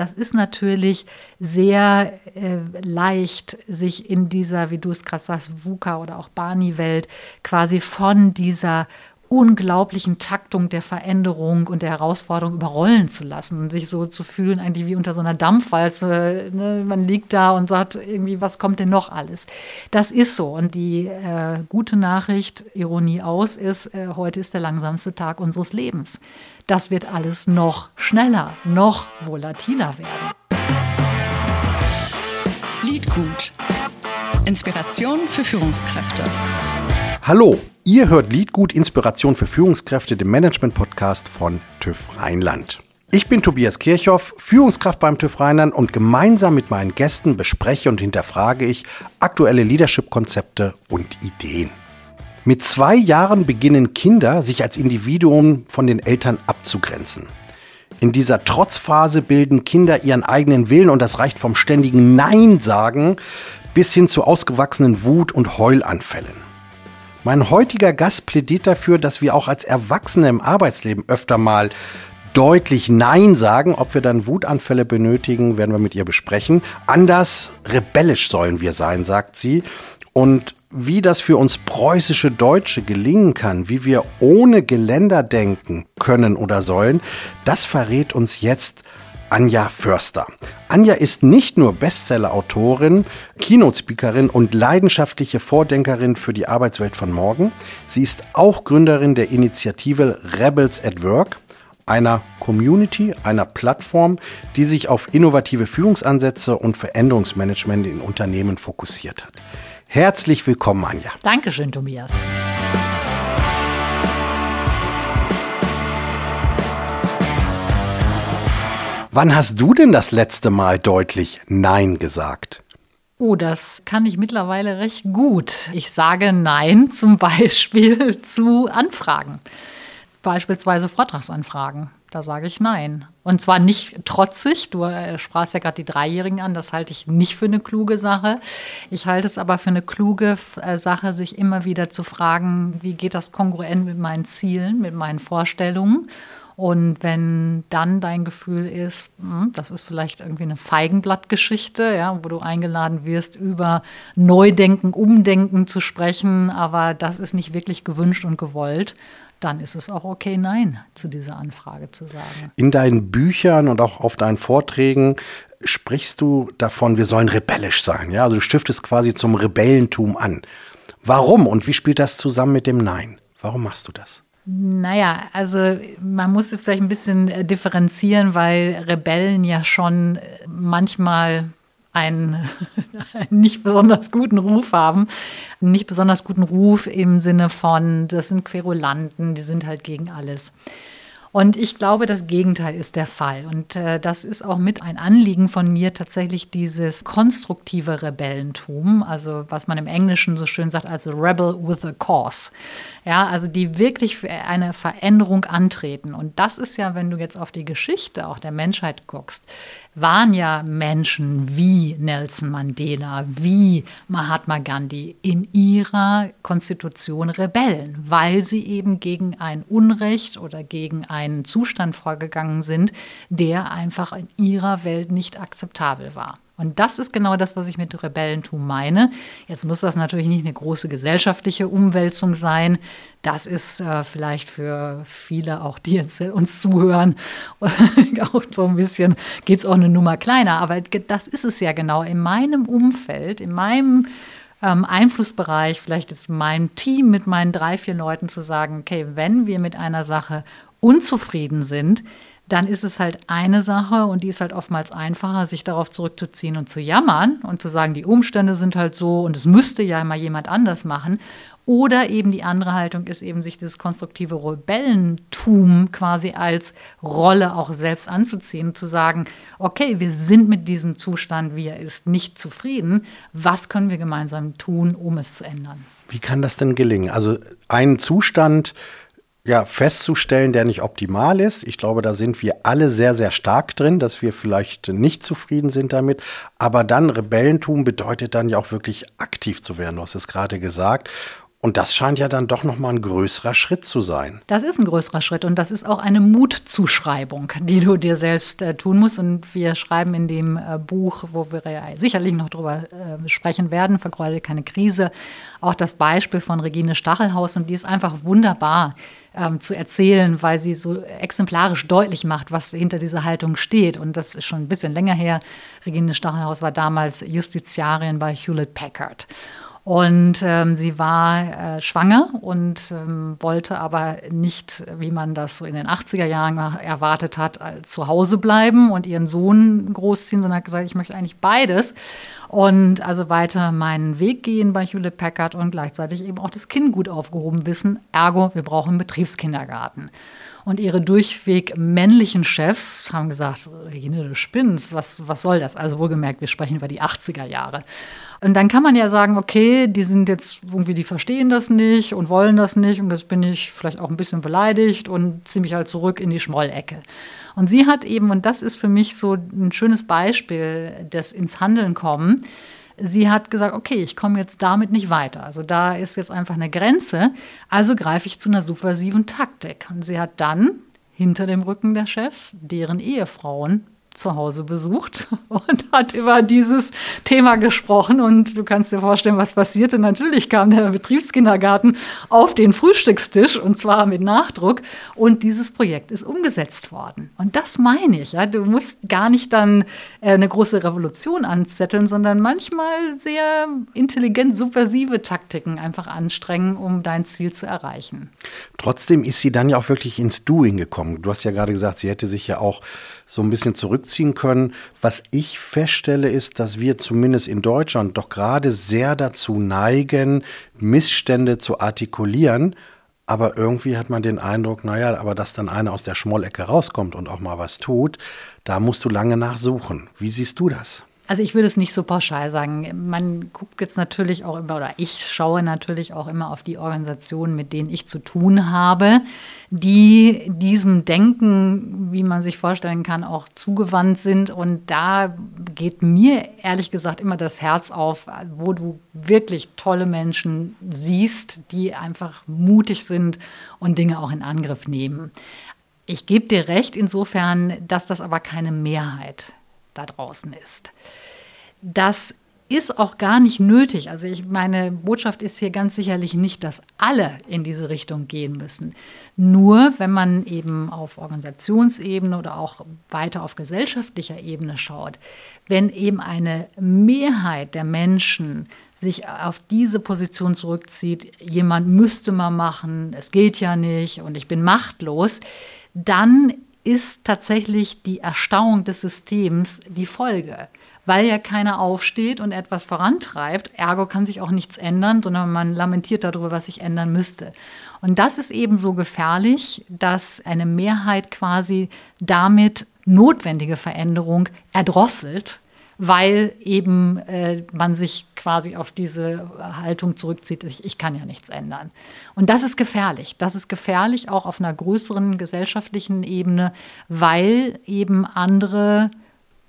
das ist natürlich sehr äh, leicht, sich in dieser, wie du es gerade sagst, VUCA oder auch Barney-Welt quasi von dieser unglaublichen Taktung der Veränderung und der Herausforderung überrollen zu lassen und sich so zu fühlen, eigentlich wie unter so einer Dampfwalze. Ne? Man liegt da und sagt irgendwie, was kommt denn noch alles? Das ist so. Und die äh, gute Nachricht, Ironie aus, ist, äh, heute ist der langsamste Tag unseres Lebens. Das wird alles noch schneller, noch volatiler werden. Liedgut. Inspiration für Führungskräfte. Hallo, ihr hört Liedgut Inspiration für Führungskräfte, dem Management-Podcast von TÜV Rheinland. Ich bin Tobias Kirchhoff, Führungskraft beim TÜV Rheinland und gemeinsam mit meinen Gästen bespreche und hinterfrage ich aktuelle Leadership-Konzepte und Ideen. Mit zwei Jahren beginnen Kinder, sich als Individuum von den Eltern abzugrenzen. In dieser Trotzphase bilden Kinder ihren eigenen Willen und das reicht vom ständigen Nein sagen bis hin zu ausgewachsenen Wut- und Heulanfällen. Mein heutiger Gast plädiert dafür, dass wir auch als Erwachsene im Arbeitsleben öfter mal deutlich Nein sagen. Ob wir dann Wutanfälle benötigen, werden wir mit ihr besprechen. Anders rebellisch sollen wir sein, sagt sie. Und wie das für uns preußische Deutsche gelingen kann, wie wir ohne Geländer denken können oder sollen, das verrät uns jetzt Anja Förster. Anja ist nicht nur Bestseller-Autorin, Keynote-Speakerin und leidenschaftliche Vordenkerin für die Arbeitswelt von morgen. Sie ist auch Gründerin der Initiative Rebels at Work, einer Community, einer Plattform, die sich auf innovative Führungsansätze und Veränderungsmanagement in Unternehmen fokussiert hat. Herzlich willkommen, Anja. Dankeschön, Tobias. Wann hast du denn das letzte Mal deutlich Nein gesagt? Oh, das kann ich mittlerweile recht gut. Ich sage Nein zum Beispiel zu Anfragen. Beispielsweise Vortragsanfragen. Da sage ich Nein. Und zwar nicht trotzig. Du äh, sprachst ja gerade die Dreijährigen an. Das halte ich nicht für eine kluge Sache. Ich halte es aber für eine kluge äh, Sache, sich immer wieder zu fragen, wie geht das kongruent mit meinen Zielen, mit meinen Vorstellungen und wenn dann dein Gefühl ist, hm, das ist vielleicht irgendwie eine Feigenblattgeschichte, ja, wo du eingeladen wirst, über Neudenken, Umdenken zu sprechen, aber das ist nicht wirklich gewünscht und gewollt, dann ist es auch okay, Nein zu dieser Anfrage zu sagen. In deinen Büchern und auch auf deinen Vorträgen sprichst du davon, wir sollen rebellisch sein. Ja? Also du stiftest quasi zum Rebellentum an. Warum und wie spielt das zusammen mit dem Nein? Warum machst du das? Naja, also man muss jetzt vielleicht ein bisschen äh, differenzieren, weil Rebellen ja schon äh, manchmal einen, nicht besonders guten Ruf haben. Einen nicht besonders guten Ruf im Sinne von, das sind Querulanten, die sind halt gegen alles. Und ich glaube, das Gegenteil ist der Fall. Und äh, das ist auch mit ein Anliegen von mir, tatsächlich dieses konstruktive Rebellentum, also was man im Englischen so schön sagt, also Rebel with a Cause. Ja, also die wirklich für eine Veränderung antreten. Und das ist ja, wenn du jetzt auf die Geschichte auch der Menschheit guckst, waren ja Menschen wie Nelson Mandela, wie Mahatma Gandhi in ihrer Konstitution Rebellen, weil sie eben gegen ein Unrecht oder gegen einen Zustand vorgegangen sind, der einfach in ihrer Welt nicht akzeptabel war. Und das ist genau das, was ich mit Rebellentum meine. Jetzt muss das natürlich nicht eine große gesellschaftliche Umwälzung sein. Das ist äh, vielleicht für viele, auch die jetzt uns zuhören, auch so ein bisschen, geht es auch eine Nummer kleiner. Aber das ist es ja genau. In meinem Umfeld, in meinem ähm, Einflussbereich, vielleicht jetzt in meinem Team mit meinen drei, vier Leuten zu sagen, okay, wenn wir mit einer Sache unzufrieden sind, dann ist es halt eine Sache und die ist halt oftmals einfacher, sich darauf zurückzuziehen und zu jammern und zu sagen, die Umstände sind halt so und es müsste ja mal jemand anders machen. Oder eben die andere Haltung ist eben, sich dieses konstruktive Rebellentum quasi als Rolle auch selbst anzuziehen, und zu sagen, okay, wir sind mit diesem Zustand, wie er ist, nicht zufrieden. Was können wir gemeinsam tun, um es zu ändern? Wie kann das denn gelingen? Also ein Zustand, ja, festzustellen, der nicht optimal ist. Ich glaube, da sind wir alle sehr, sehr stark drin, dass wir vielleicht nicht zufrieden sind damit. Aber dann Rebellentum bedeutet dann ja auch wirklich aktiv zu werden. Du hast es gerade gesagt. Und das scheint ja dann doch nochmal ein größerer Schritt zu sein. Das ist ein größerer Schritt und das ist auch eine Mutzuschreibung, die du dir selbst äh, tun musst. Und wir schreiben in dem äh, Buch, wo wir ja sicherlich noch drüber äh, sprechen werden, Vergeude keine Krise, auch das Beispiel von Regine Stachelhaus und die ist einfach wunderbar ähm, zu erzählen, weil sie so exemplarisch deutlich macht, was hinter dieser Haltung steht. Und das ist schon ein bisschen länger her. Regine Stachelhaus war damals Justiziarin bei Hewlett Packard. Und ähm, sie war äh, schwanger und ähm, wollte aber nicht, wie man das so in den 80er Jahren erwartet hat, äh, zu Hause bleiben und ihren Sohn großziehen, sondern hat gesagt, ich möchte eigentlich beides. Und also weiter meinen Weg gehen bei Hewlett Packard und gleichzeitig eben auch das Kind gut aufgehoben wissen. Ergo, wir brauchen einen Betriebskindergarten. Und ihre durchweg männlichen Chefs haben gesagt, Regine, du spinnst, was, was soll das? Also wohlgemerkt, wir sprechen über die 80er Jahre. Und dann kann man ja sagen, okay, die sind jetzt irgendwie, die verstehen das nicht und wollen das nicht und das bin ich vielleicht auch ein bisschen beleidigt und ziehe mich halt zurück in die Schmollecke. Und sie hat eben, und das ist für mich so ein schönes Beispiel des ins Handeln kommen, sie hat gesagt, okay, ich komme jetzt damit nicht weiter. Also da ist jetzt einfach eine Grenze. Also greife ich zu einer subversiven Taktik. Und sie hat dann hinter dem Rücken der Chefs deren Ehefrauen zu Hause besucht und hat über dieses Thema gesprochen. Und du kannst dir vorstellen, was passierte. Natürlich kam der Betriebskindergarten auf den Frühstückstisch und zwar mit Nachdruck. Und dieses Projekt ist umgesetzt worden. Und das meine ich. Ja. Du musst gar nicht dann äh, eine große Revolution anzetteln, sondern manchmal sehr intelligent subversive Taktiken einfach anstrengen, um dein Ziel zu erreichen. Trotzdem ist sie dann ja auch wirklich ins Doing gekommen. Du hast ja gerade gesagt, sie hätte sich ja auch so ein bisschen zurückziehen können. Was ich feststelle, ist, dass wir zumindest in Deutschland doch gerade sehr dazu neigen, Missstände zu artikulieren. Aber irgendwie hat man den Eindruck, naja, aber dass dann einer aus der Schmollecke rauskommt und auch mal was tut, da musst du lange nachsuchen. Wie siehst du das? Also ich würde es nicht so pauschal sagen. Man guckt jetzt natürlich auch immer, oder ich schaue natürlich auch immer auf die Organisationen, mit denen ich zu tun habe, die diesem Denken, wie man sich vorstellen kann, auch zugewandt sind. Und da geht mir ehrlich gesagt immer das Herz auf, wo du wirklich tolle Menschen siehst, die einfach mutig sind und Dinge auch in Angriff nehmen. Ich gebe dir recht insofern, dass das aber keine Mehrheit da draußen ist. Das ist auch gar nicht nötig. Also ich, meine Botschaft ist hier ganz sicherlich nicht, dass alle in diese Richtung gehen müssen. Nur wenn man eben auf Organisationsebene oder auch weiter auf gesellschaftlicher Ebene schaut, wenn eben eine Mehrheit der Menschen sich auf diese Position zurückzieht, jemand müsste mal machen, es geht ja nicht und ich bin machtlos, dann ist tatsächlich die Erstarrung des Systems die Folge weil ja keiner aufsteht und etwas vorantreibt. Ergo kann sich auch nichts ändern, sondern man lamentiert darüber, was sich ändern müsste. Und das ist eben so gefährlich, dass eine Mehrheit quasi damit notwendige Veränderung erdrosselt, weil eben äh, man sich quasi auf diese Haltung zurückzieht, ich, ich, kann ja nichts ändern. Und das ist gefährlich. Das ist gefährlich auch auf einer größeren gesellschaftlichen Ebene, weil eben andere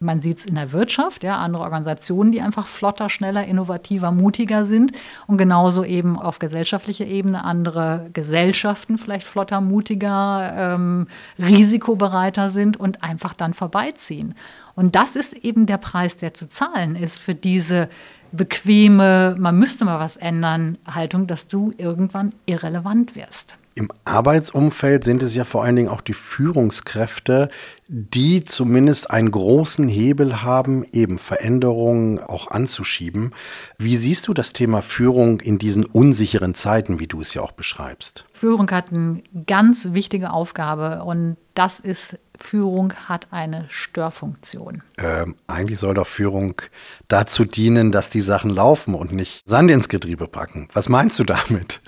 man sieht es in der Wirtschaft, ja, andere Organisationen, die einfach flotter, schneller, innovativer, mutiger sind. Und genauso eben auf gesellschaftlicher Ebene andere Gesellschaften vielleicht flotter, mutiger, ähm, risikobereiter sind und einfach dann vorbeiziehen. Und das ist eben der Preis, der zu zahlen ist für diese bequeme, man müsste mal was ändern, Haltung, dass du irgendwann irrelevant wirst. Im Arbeitsumfeld sind es ja vor allen Dingen auch die Führungskräfte, die zumindest einen großen Hebel haben, eben Veränderungen auch anzuschieben. Wie siehst du das Thema Führung in diesen unsicheren Zeiten, wie du es ja auch beschreibst? Führung hat eine ganz wichtige Aufgabe und das ist, Führung hat eine Störfunktion. Ähm, eigentlich soll doch Führung dazu dienen, dass die Sachen laufen und nicht Sand ins Getriebe packen. Was meinst du damit?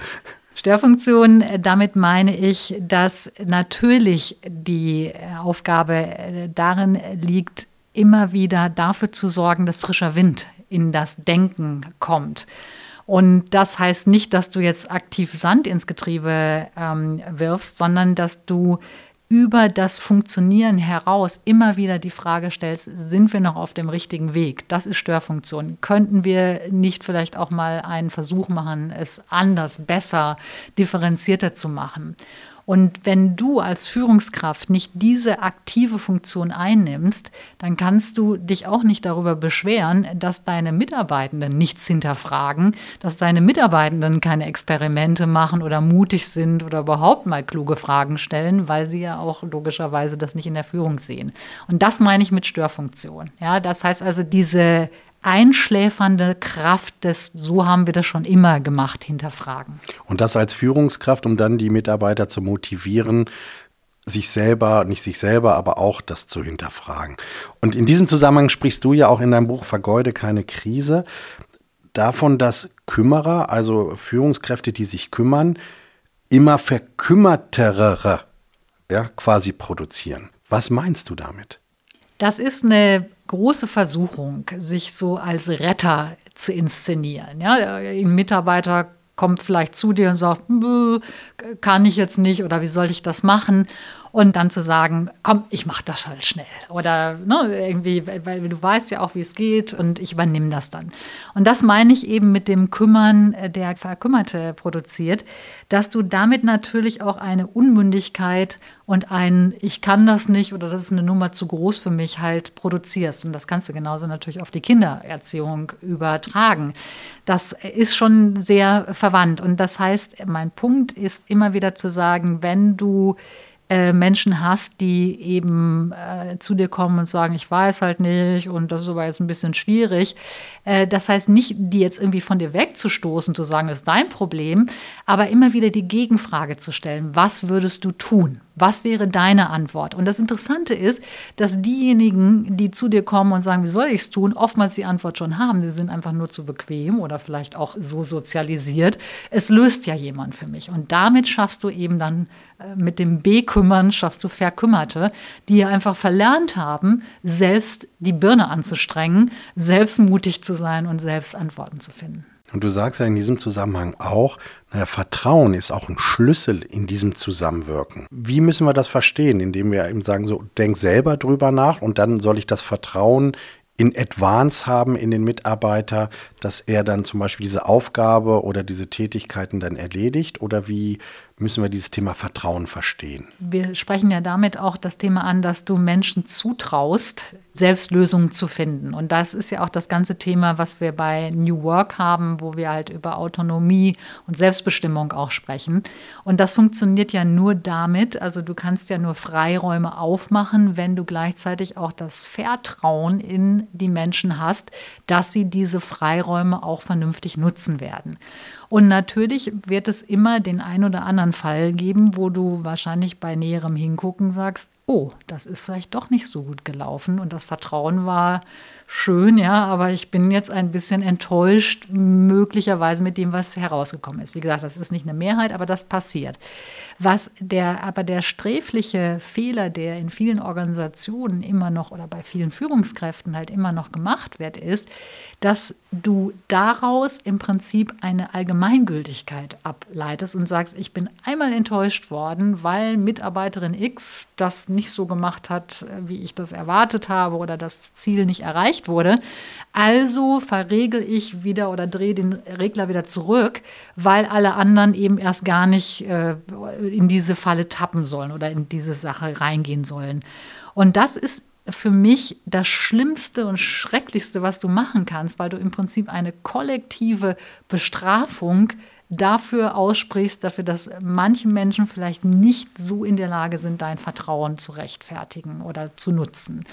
Störfunktion, äh, damit meine ich, dass natürlich die äh, Aufgabe äh, darin liegt, immer wieder dafür zu sorgen, dass frischer Wind in das Denken kommt. Und das heißt nicht, dass du jetzt aktiv Sand ins Getriebe ähm, wirfst, sondern dass du über das Funktionieren heraus immer wieder die Frage stellst, sind wir noch auf dem richtigen Weg? Das ist Störfunktion. Könnten wir nicht vielleicht auch mal einen Versuch machen, es anders, besser, differenzierter zu machen? Und wenn du als Führungskraft nicht diese aktive Funktion einnimmst, dann kannst du dich auch nicht darüber beschweren, dass deine Mitarbeitenden nichts hinterfragen, dass deine Mitarbeitenden keine Experimente machen oder mutig sind oder überhaupt mal kluge Fragen stellen, weil sie ja auch logischerweise das nicht in der Führung sehen. Und das meine ich mit Störfunktion. Ja, das heißt also diese einschläfernde Kraft des, so haben wir das schon immer gemacht, hinterfragen. Und das als Führungskraft, um dann die Mitarbeiter zu motivieren, sich selber, nicht sich selber, aber auch das zu hinterfragen. Und in diesem Zusammenhang sprichst du ja auch in deinem Buch Vergeude keine Krise davon, dass Kümmerer, also Führungskräfte, die sich kümmern, immer verkümmertere ja, quasi produzieren. Was meinst du damit? Das ist eine große Versuchung, sich so als Retter zu inszenieren. Ja, ein Mitarbeiter kommt vielleicht zu dir und sagt, kann ich jetzt nicht oder wie soll ich das machen? Und dann zu sagen, komm, ich mache das halt schnell. Oder ne, irgendwie, weil, du weißt ja auch, wie es geht und ich übernehme das dann. Und das meine ich eben mit dem Kümmern, äh, der Verkümmerte produziert, dass du damit natürlich auch eine Unmündigkeit und ein Ich kann das nicht oder das ist eine Nummer zu groß für mich halt produzierst. Und das kannst du genauso natürlich auf die Kindererziehung übertragen. Das ist schon sehr verwandt. Und das heißt, mein Punkt ist immer wieder zu sagen, wenn du äh, Menschen hast, die eben äh, zu dir kommen und sagen, ich weiß halt nicht und das ist aber jetzt ein bisschen schwierig. Äh, das heißt nicht, die jetzt irgendwie von dir wegzustoßen, zu sagen, das ist dein Problem, aber immer wieder die Gegenfrage zu stellen, was würdest du tun? Was wäre deine Antwort? Und das Interessante ist, dass diejenigen, die zu dir kommen und sagen, wie soll ich es tun, oftmals die Antwort schon haben. Sie sind einfach nur zu bequem oder vielleicht auch so sozialisiert. Es löst ja jemand für mich. Und damit schaffst du eben dann äh, mit dem B-Kümmern, schaffst du Verkümmerte, die einfach verlernt haben, selbst die Birne anzustrengen, selbst mutig zu sein und selbst Antworten zu finden. Und du sagst ja in diesem Zusammenhang auch, naja, Vertrauen ist auch ein Schlüssel in diesem Zusammenwirken. Wie müssen wir das verstehen? Indem wir eben sagen, so, denk selber drüber nach und dann soll ich das Vertrauen in Advance haben in den Mitarbeiter, dass er dann zum Beispiel diese Aufgabe oder diese Tätigkeiten dann erledigt? Oder wie müssen wir dieses Thema Vertrauen verstehen? Wir sprechen ja damit auch das Thema an, dass du Menschen zutraust, selbst Lösungen zu finden. Und das ist ja auch das ganze Thema, was wir bei New Work haben, wo wir halt über Autonomie und Selbstbestimmung auch sprechen. Und das funktioniert ja nur damit, also du kannst ja nur Freiräume aufmachen, wenn du gleichzeitig auch das Vertrauen in die Menschen hast, dass sie diese Freiräume auch vernünftig nutzen werden. Und natürlich wird es immer den ein oder anderen Fall geben, wo du wahrscheinlich bei näherem Hingucken sagst, oh, das ist vielleicht doch nicht so gut gelaufen. Und das Vertrauen war schön, ja, aber ich bin jetzt ein bisschen enttäuscht, möglicherweise mit dem, was herausgekommen ist. Wie gesagt, das ist nicht eine Mehrheit, aber das passiert. Was der, aber der sträfliche Fehler, der in vielen Organisationen immer noch oder bei vielen Führungskräften halt immer noch gemacht wird, ist, dass du daraus im Prinzip eine Allgemeingültigkeit ableitest und sagst, ich bin einmal enttäuscht worden, weil Mitarbeiterin X das nicht so gemacht hat, wie ich das erwartet habe oder das Ziel nicht erreicht wurde. Also verregel ich wieder oder drehe den Regler wieder zurück, weil alle anderen eben erst gar nicht äh, in diese Falle tappen sollen oder in diese Sache reingehen sollen. Und das ist für mich das Schlimmste und Schrecklichste, was du machen kannst, weil du im Prinzip eine kollektive Bestrafung dafür aussprichst, dafür, dass manche Menschen vielleicht nicht so in der Lage sind, dein Vertrauen zu rechtfertigen oder zu nutzen.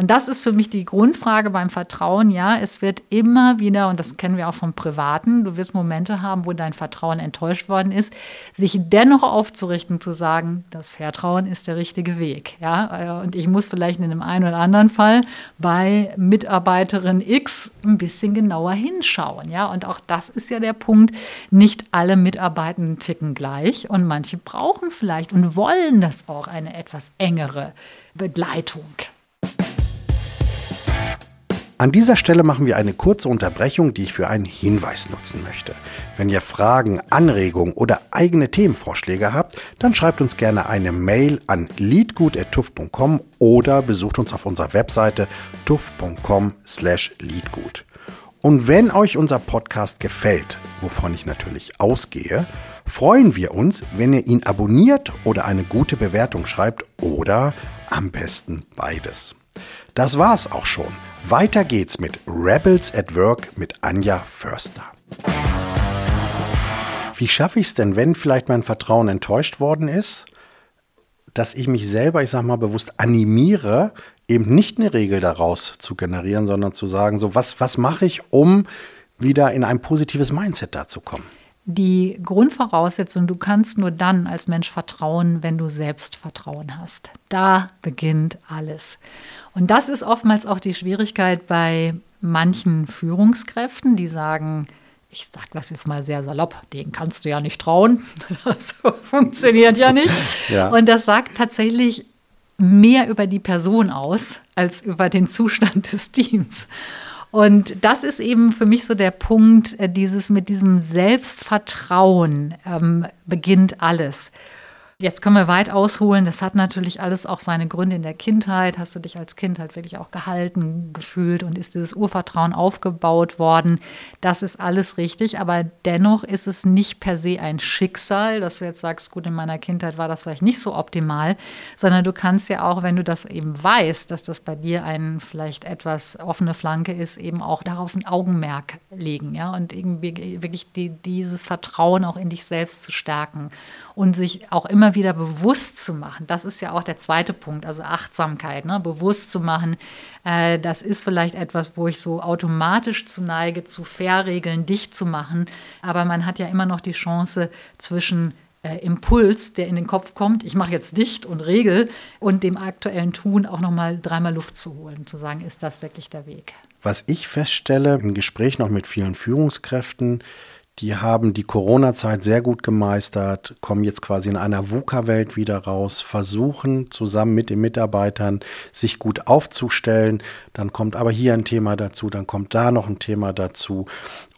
Und das ist für mich die Grundfrage beim Vertrauen. Ja, es wird immer wieder, und das kennen wir auch vom Privaten, du wirst Momente haben, wo dein Vertrauen enttäuscht worden ist, sich dennoch aufzurichten, zu sagen, das Vertrauen ist der richtige Weg. Ja, und ich muss vielleicht in dem einen oder anderen Fall bei Mitarbeiterin X ein bisschen genauer hinschauen. Ja, und auch das ist ja der Punkt, nicht alle Mitarbeitenden ticken gleich und manche brauchen vielleicht und wollen das auch eine etwas engere Begleitung. An dieser Stelle machen wir eine kurze Unterbrechung, die ich für einen Hinweis nutzen möchte. Wenn ihr Fragen, Anregungen oder eigene Themenvorschläge habt, dann schreibt uns gerne eine Mail an leadgut.tuff.com oder besucht uns auf unserer Webseite tuff.com slash leadgut. Und wenn euch unser Podcast gefällt, wovon ich natürlich ausgehe, freuen wir uns, wenn ihr ihn abonniert oder eine gute Bewertung schreibt oder am besten beides. Das war's auch schon. Weiter geht's mit Rebels at Work mit Anja Förster. Wie schaffe ich es denn, wenn vielleicht mein Vertrauen enttäuscht worden ist, dass ich mich selber, ich sag mal bewusst, animiere, eben nicht eine Regel daraus zu generieren, sondern zu sagen, so was, was mache ich, um wieder in ein positives Mindset da zu kommen? Die Grundvoraussetzung, du kannst nur dann als Mensch vertrauen, wenn du selbst Vertrauen hast. Da beginnt alles. Und das ist oftmals auch die Schwierigkeit bei manchen Führungskräften, die sagen, ich sage das jetzt mal sehr salopp, den kannst du ja nicht trauen. Das funktioniert ja nicht. Ja. Und das sagt tatsächlich mehr über die Person aus als über den Zustand des Teams. Und das ist eben für mich so der Punkt, äh, dieses mit diesem Selbstvertrauen ähm, beginnt alles. Jetzt können wir weit ausholen. Das hat natürlich alles auch seine Gründe in der Kindheit. Hast du dich als Kind halt wirklich auch gehalten gefühlt und ist dieses Urvertrauen aufgebaut worden? Das ist alles richtig. Aber dennoch ist es nicht per se ein Schicksal, dass du jetzt sagst, gut, in meiner Kindheit war das vielleicht nicht so optimal, sondern du kannst ja auch, wenn du das eben weißt, dass das bei dir eine vielleicht etwas offene Flanke ist, eben auch darauf ein Augenmerk legen, ja, und irgendwie wirklich die, dieses Vertrauen auch in dich selbst zu stärken und sich auch immer wieder bewusst zu machen. Das ist ja auch der zweite Punkt, also Achtsamkeit, ne? bewusst zu machen. Äh, das ist vielleicht etwas, wo ich so automatisch zu neige, zu Fairregeln dicht zu machen. Aber man hat ja immer noch die Chance zwischen äh, Impuls, der in den Kopf kommt, ich mache jetzt dicht und regel und dem aktuellen Tun auch noch mal dreimal Luft zu holen, zu sagen, ist das wirklich der Weg? Was ich feststelle im Gespräch noch mit vielen Führungskräften, die haben die Corona-Zeit sehr gut gemeistert, kommen jetzt quasi in einer VUCA-Welt wieder raus, versuchen zusammen mit den Mitarbeitern sich gut aufzustellen. Dann kommt aber hier ein Thema dazu, dann kommt da noch ein Thema dazu.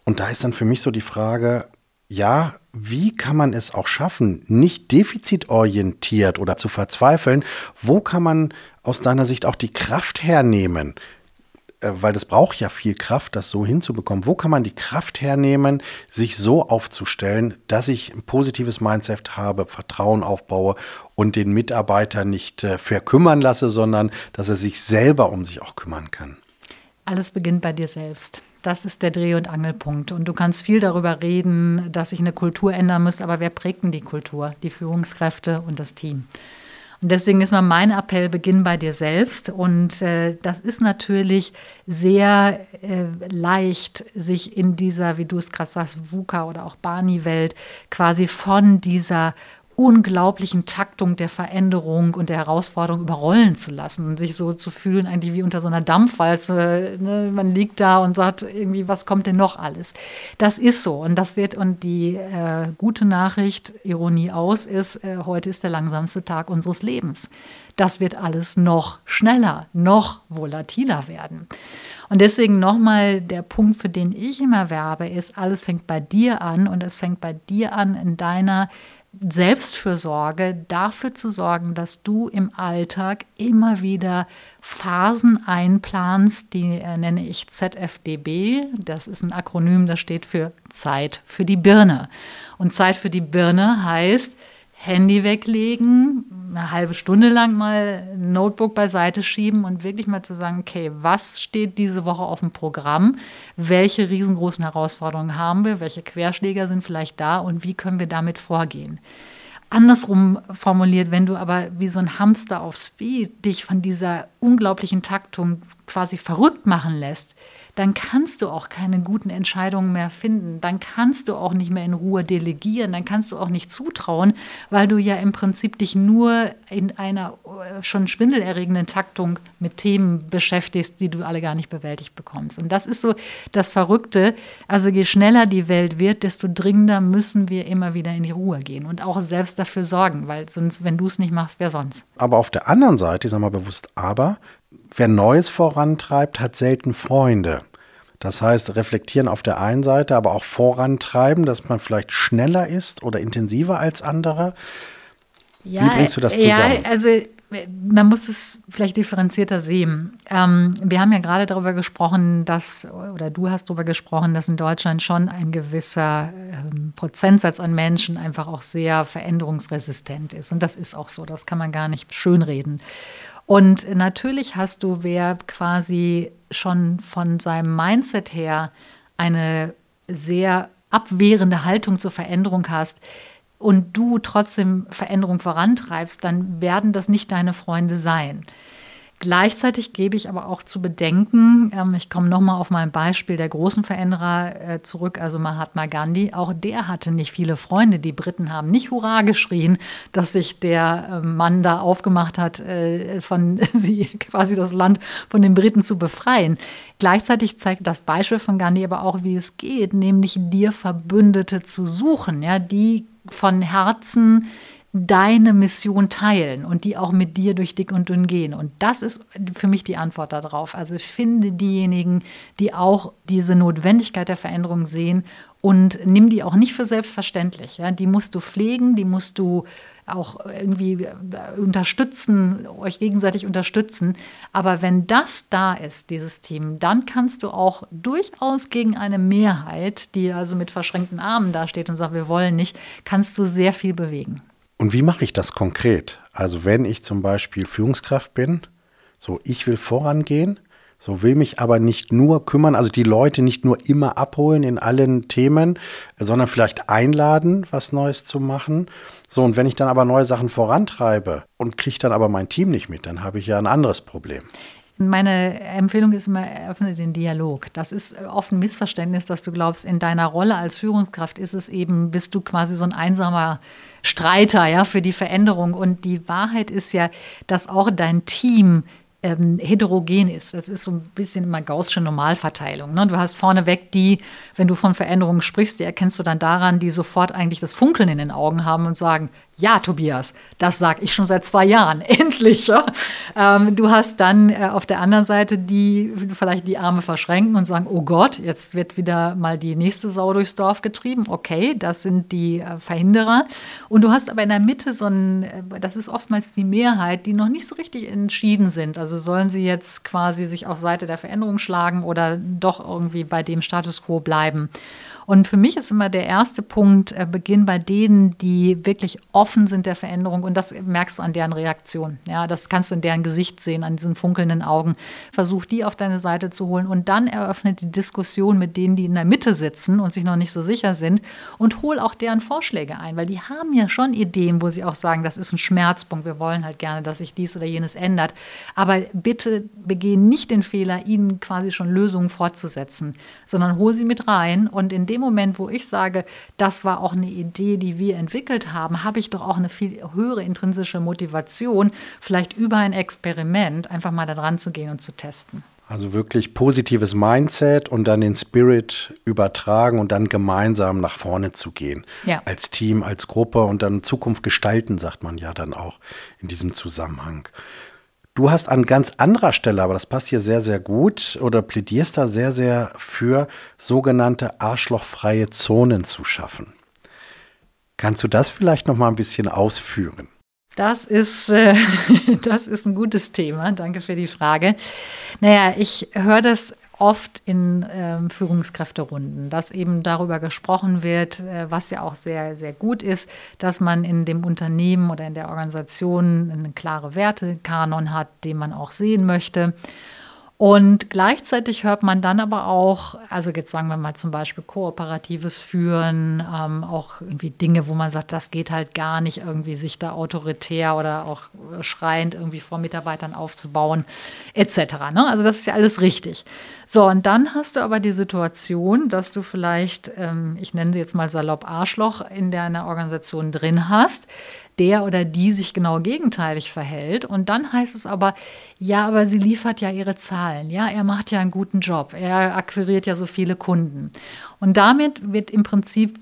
Und da ist dann für mich so die Frage, ja, wie kann man es auch schaffen, nicht defizitorientiert oder zu verzweifeln? Wo kann man aus deiner Sicht auch die Kraft hernehmen, weil das braucht ja viel Kraft, das so hinzubekommen. Wo kann man die Kraft hernehmen, sich so aufzustellen, dass ich ein positives Mindset habe, Vertrauen aufbaue und den Mitarbeiter nicht äh, verkümmern lasse, sondern dass er sich selber um sich auch kümmern kann? Alles beginnt bei dir selbst. Das ist der Dreh- und Angelpunkt. Und du kannst viel darüber reden, dass sich eine Kultur ändern muss, aber wer prägt denn die Kultur? Die Führungskräfte und das Team. Und deswegen ist mal mein Appell, beginn bei dir selbst. Und äh, das ist natürlich sehr äh, leicht, sich in dieser, wie du es gerade sagst, VUCA oder auch Barney-Welt quasi von dieser unglaublichen Taktung der Veränderung und der Herausforderung überrollen zu lassen und sich so zu fühlen, eigentlich wie unter so einer Dampfwalze. Ne? Man liegt da und sagt irgendwie, was kommt denn noch alles? Das ist so und das wird und die äh, gute Nachricht, Ironie aus, ist, äh, heute ist der langsamste Tag unseres Lebens. Das wird alles noch schneller, noch volatiler werden. Und deswegen nochmal der Punkt, für den ich immer werbe, ist, alles fängt bei dir an und es fängt bei dir an in deiner Selbstfürsorge dafür zu sorgen, dass du im Alltag immer wieder Phasen einplanst, die äh, nenne ich ZFDB. Das ist ein Akronym, das steht für Zeit für die Birne. Und Zeit für die Birne heißt, Handy weglegen, eine halbe Stunde lang mal ein Notebook beiseite schieben und wirklich mal zu sagen, okay, was steht diese Woche auf dem Programm? Welche riesengroßen Herausforderungen haben wir? Welche Querschläger sind vielleicht da und wie können wir damit vorgehen? Andersrum formuliert, wenn du aber wie so ein Hamster auf Speed dich von dieser unglaublichen Taktung quasi verrückt machen lässt, dann kannst du auch keine guten Entscheidungen mehr finden. Dann kannst du auch nicht mehr in Ruhe delegieren. Dann kannst du auch nicht zutrauen, weil du ja im Prinzip dich nur in einer äh, schon schwindelerregenden Taktung mit Themen beschäftigst, die du alle gar nicht bewältigt bekommst. Und das ist so das Verrückte. Also je schneller die Welt wird, desto dringender müssen wir immer wieder in die Ruhe gehen und auch selbst dafür sorgen, weil sonst, wenn du es nicht machst, wer sonst? Aber auf der anderen Seite, ich sage mal bewusst, aber wer Neues vorantreibt, hat selten Freunde. Das heißt, reflektieren auf der einen Seite, aber auch vorantreiben, dass man vielleicht schneller ist oder intensiver als andere. Ja, Wie bringst du das zusammen? Ja, also man muss es vielleicht differenzierter sehen. Ähm, wir haben ja gerade darüber gesprochen, dass, oder du hast darüber gesprochen, dass in Deutschland schon ein gewisser ähm, Prozentsatz an Menschen einfach auch sehr veränderungsresistent ist. Und das ist auch so, das kann man gar nicht schönreden. Und natürlich hast du, wer quasi schon von seinem Mindset her eine sehr abwehrende Haltung zur Veränderung hast, und du trotzdem Veränderung vorantreibst, dann werden das nicht deine Freunde sein. Gleichzeitig gebe ich aber auch zu bedenken, ähm, ich komme nochmal auf mein Beispiel der großen Veränderer äh, zurück, also Mahatma Gandhi, auch der hatte nicht viele Freunde. Die Briten haben nicht Hurra geschrien, dass sich der äh, Mann da aufgemacht hat, äh, von sie quasi das Land von den Briten zu befreien. Gleichzeitig zeigt das Beispiel von Gandhi aber auch, wie es geht, nämlich dir Verbündete zu suchen, ja, die von Herzen deine Mission teilen und die auch mit dir durch dick und dünn gehen. Und das ist für mich die Antwort darauf. Also finde diejenigen, die auch diese Notwendigkeit der Veränderung sehen und nimm die auch nicht für selbstverständlich. Ja? Die musst du pflegen, die musst du auch irgendwie unterstützen, euch gegenseitig unterstützen. Aber wenn das da ist, dieses Team, dann kannst du auch durchaus gegen eine Mehrheit, die also mit verschränkten Armen dasteht und sagt, wir wollen nicht, kannst du sehr viel bewegen. Und wie mache ich das konkret? Also wenn ich zum Beispiel Führungskraft bin, so ich will vorangehen, so will mich aber nicht nur kümmern, also die Leute nicht nur immer abholen in allen Themen, sondern vielleicht einladen, was Neues zu machen. So, und wenn ich dann aber neue Sachen vorantreibe und kriege dann aber mein Team nicht mit, dann habe ich ja ein anderes Problem. Meine Empfehlung ist immer, eröffne den Dialog. Das ist oft ein Missverständnis, dass du glaubst, in deiner Rolle als Führungskraft ist es eben, bist du quasi so ein einsamer Streiter ja, für die Veränderung. Und die Wahrheit ist ja, dass auch dein Team ähm, heterogen ist. Das ist so ein bisschen immer gaußsche Normalverteilung. Ne? Du hast vorneweg die, wenn du von Veränderungen sprichst, die erkennst du dann daran, die sofort eigentlich das Funkeln in den Augen haben und sagen, ja, Tobias, das sage ich schon seit zwei Jahren. Endlich. Ja? Ähm, du hast dann äh, auf der anderen Seite die vielleicht die Arme verschränken und sagen, oh Gott, jetzt wird wieder mal die nächste Sau durchs Dorf getrieben. Okay, das sind die äh, Verhinderer. Und du hast aber in der Mitte so ein, äh, das ist oftmals die Mehrheit, die noch nicht so richtig entschieden sind. Also sollen sie jetzt quasi sich auf Seite der Veränderung schlagen oder doch irgendwie bei dem Status quo bleiben. Und für mich ist immer der erste Punkt, äh, Beginn bei denen, die wirklich offen sind der Veränderung. Und das merkst du an deren Reaktion. Ja, das kannst du in deren Gesicht sehen, an diesen funkelnden Augen. Versuch die auf deine Seite zu holen und dann eröffnet die Diskussion mit denen, die in der Mitte sitzen und sich noch nicht so sicher sind und hol auch deren Vorschläge ein, weil die haben ja schon Ideen, wo sie auch sagen, das ist ein Schmerzpunkt, wir wollen halt gerne, dass sich dies oder jenes ändert. Aber bitte begehen nicht den Fehler, ihnen quasi schon Lösungen fortzusetzen, sondern hol sie mit rein und in dem Moment, wo ich sage, das war auch eine Idee, die wir entwickelt haben, habe ich doch auch eine viel höhere intrinsische Motivation, vielleicht über ein Experiment einfach mal da dran zu gehen und zu testen. Also wirklich positives Mindset und dann den Spirit übertragen und dann gemeinsam nach vorne zu gehen. Ja. Als Team, als Gruppe und dann Zukunft gestalten, sagt man ja dann auch in diesem Zusammenhang. Du hast an ganz anderer Stelle, aber das passt hier sehr, sehr gut, oder plädierst da sehr, sehr für sogenannte arschlochfreie Zonen zu schaffen. Kannst du das vielleicht noch mal ein bisschen ausführen? Das ist, äh, das ist ein gutes Thema. Danke für die Frage. Naja, ich höre das oft in ähm, Führungskräfterunden, dass eben darüber gesprochen wird, äh, was ja auch sehr, sehr gut ist, dass man in dem Unternehmen oder in der Organisation eine klare Wertekanon hat, den man auch sehen möchte. Und gleichzeitig hört man dann aber auch, also jetzt sagen wir mal zum Beispiel kooperatives Führen, ähm, auch irgendwie Dinge, wo man sagt, das geht halt gar nicht, irgendwie sich da autoritär oder auch schreiend irgendwie vor Mitarbeitern aufzubauen, etc. Ne? Also das ist ja alles richtig. So, und dann hast du aber die Situation, dass du vielleicht, ähm, ich nenne sie jetzt mal salopp Arschloch, in deiner Organisation drin hast, der oder die sich genau gegenteilig verhält. Und dann heißt es aber, ja, aber sie liefert ja ihre Zahlen. Ja, er macht ja einen guten Job. Er akquiriert ja so viele Kunden. Und damit wird im Prinzip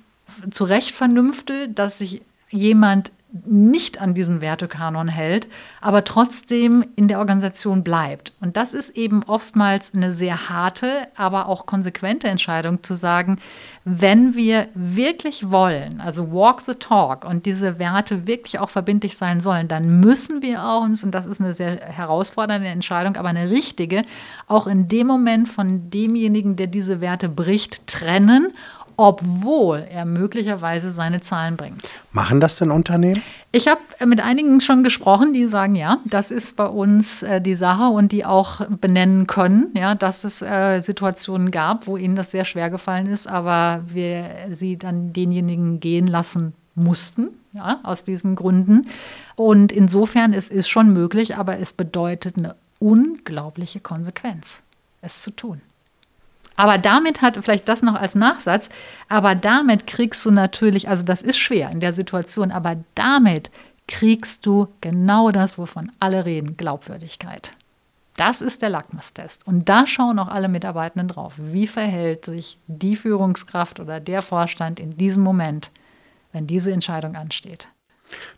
zu Recht vernünftel, dass sich jemand nicht an diesen Wertekanon hält, aber trotzdem in der Organisation bleibt. Und das ist eben oftmals eine sehr harte, aber auch konsequente Entscheidung zu sagen, wenn wir wirklich wollen, also walk the talk und diese Werte wirklich auch verbindlich sein sollen, dann müssen wir uns, und das ist eine sehr herausfordernde Entscheidung, aber eine richtige, auch in dem Moment von demjenigen, der diese Werte bricht, trennen obwohl er möglicherweise seine Zahlen bringt. Machen das denn Unternehmen? Ich habe mit einigen schon gesprochen, die sagen, ja, das ist bei uns äh, die Sache und die auch benennen können, ja, dass es äh, Situationen gab, wo ihnen das sehr schwer gefallen ist, aber wir sie dann denjenigen gehen lassen mussten, ja, aus diesen Gründen. Und insofern es ist schon möglich, aber es bedeutet eine unglaubliche Konsequenz, es zu tun. Aber damit hat, vielleicht das noch als Nachsatz, aber damit kriegst du natürlich, also das ist schwer in der Situation, aber damit kriegst du genau das, wovon alle reden, Glaubwürdigkeit. Das ist der Lackmustest. Und da schauen auch alle Mitarbeitenden drauf. Wie verhält sich die Führungskraft oder der Vorstand in diesem Moment, wenn diese Entscheidung ansteht?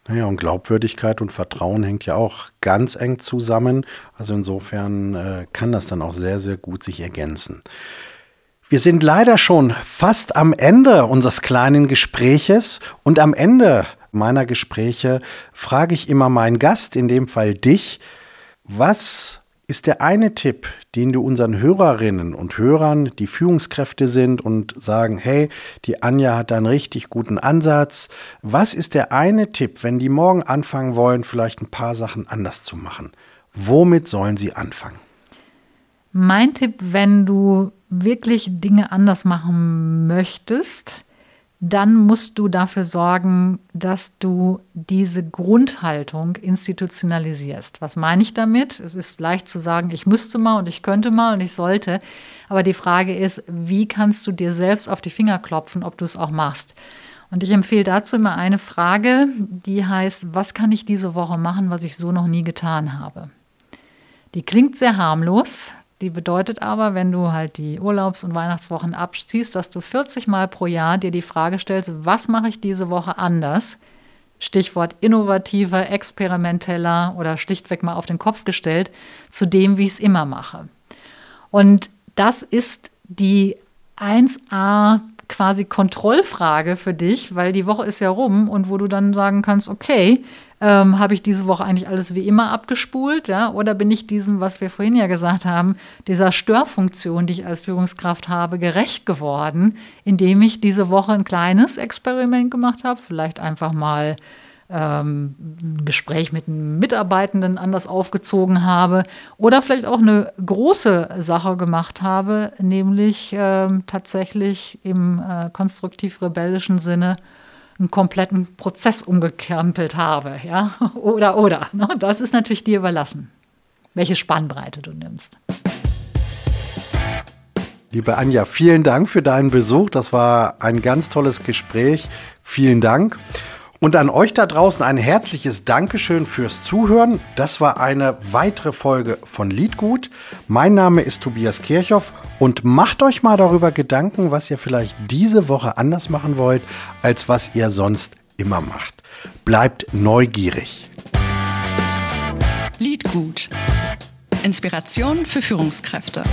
Naja, und Glaubwürdigkeit und Vertrauen hängt ja auch ganz eng zusammen. Also insofern äh, kann das dann auch sehr, sehr gut sich ergänzen. Wir sind leider schon fast am Ende unseres kleinen Gespräches und am Ende meiner Gespräche frage ich immer meinen Gast, in dem Fall dich, was ist der eine Tipp, den du unseren Hörerinnen und Hörern, die Führungskräfte sind und sagen, hey, die Anja hat einen richtig guten Ansatz. Was ist der eine Tipp, wenn die morgen anfangen wollen, vielleicht ein paar Sachen anders zu machen? Womit sollen sie anfangen? Mein Tipp, wenn du wirklich Dinge anders machen möchtest, dann musst du dafür sorgen, dass du diese Grundhaltung institutionalisierst. Was meine ich damit? Es ist leicht zu sagen, ich müsste mal und ich könnte mal und ich sollte. Aber die Frage ist, wie kannst du dir selbst auf die Finger klopfen, ob du es auch machst? Und ich empfehle dazu immer eine Frage, die heißt, was kann ich diese Woche machen, was ich so noch nie getan habe? Die klingt sehr harmlos, die bedeutet aber, wenn du halt die Urlaubs- und Weihnachtswochen abziehst, dass du 40 Mal pro Jahr dir die Frage stellst, was mache ich diese Woche anders? Stichwort innovativer, experimenteller oder schlichtweg mal auf den Kopf gestellt, zu dem, wie ich es immer mache. Und das ist die 1a quasi Kontrollfrage für dich, weil die Woche ist ja rum und wo du dann sagen kannst, okay, ähm, habe ich diese Woche eigentlich alles wie immer abgespult, ja? Oder bin ich diesem, was wir vorhin ja gesagt haben, dieser Störfunktion, die ich als Führungskraft habe, gerecht geworden, indem ich diese Woche ein kleines Experiment gemacht habe, vielleicht einfach mal ähm, ein Gespräch mit einem Mitarbeitenden anders aufgezogen habe oder vielleicht auch eine große Sache gemacht habe, nämlich ähm, tatsächlich im äh, konstruktiv-rebellischen Sinne einen kompletten Prozess umgekrempelt habe, ja, oder, oder. Ne? Das ist natürlich dir überlassen, welche Spannbreite du nimmst. Liebe Anja, vielen Dank für deinen Besuch. Das war ein ganz tolles Gespräch. Vielen Dank. Und an euch da draußen ein herzliches Dankeschön fürs Zuhören. Das war eine weitere Folge von Liedgut. Mein Name ist Tobias Kirchhoff und macht euch mal darüber Gedanken, was ihr vielleicht diese Woche anders machen wollt, als was ihr sonst immer macht. Bleibt neugierig. Liedgut. Inspiration für Führungskräfte.